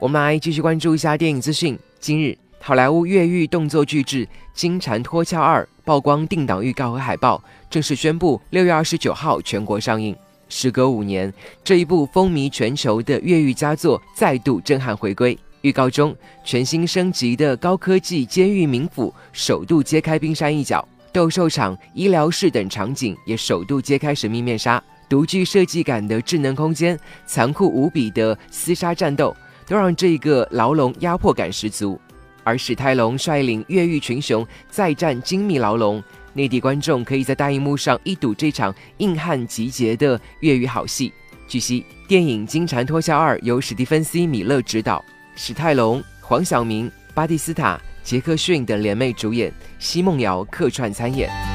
我们来继续关注一下电影资讯。今日，好莱坞越狱动作巨制《金蝉脱壳二》曝光定档预告和海报，正式宣布六月二十九号全国上映。时隔五年，这一部风靡全球的越狱佳作再度震撼回归。预告中，全新升级的高科技监狱冥府首度揭开冰山一角，斗兽场、医疗室等场景也首度揭开神秘面纱。独具设计感的智能空间，残酷无比的厮杀战斗。都让这一个牢笼压迫感十足，而史泰龙率领越狱群雄再战精密牢笼，内地观众可以在大荧幕上一睹这场硬汉集结的越狱好戏。据悉，电影《金蝉脱壳二》由史蒂芬 ·C· 米勒执导，史泰龙、黄晓明、巴蒂斯塔、杰克逊等联袂主演，奚梦瑶客串参演。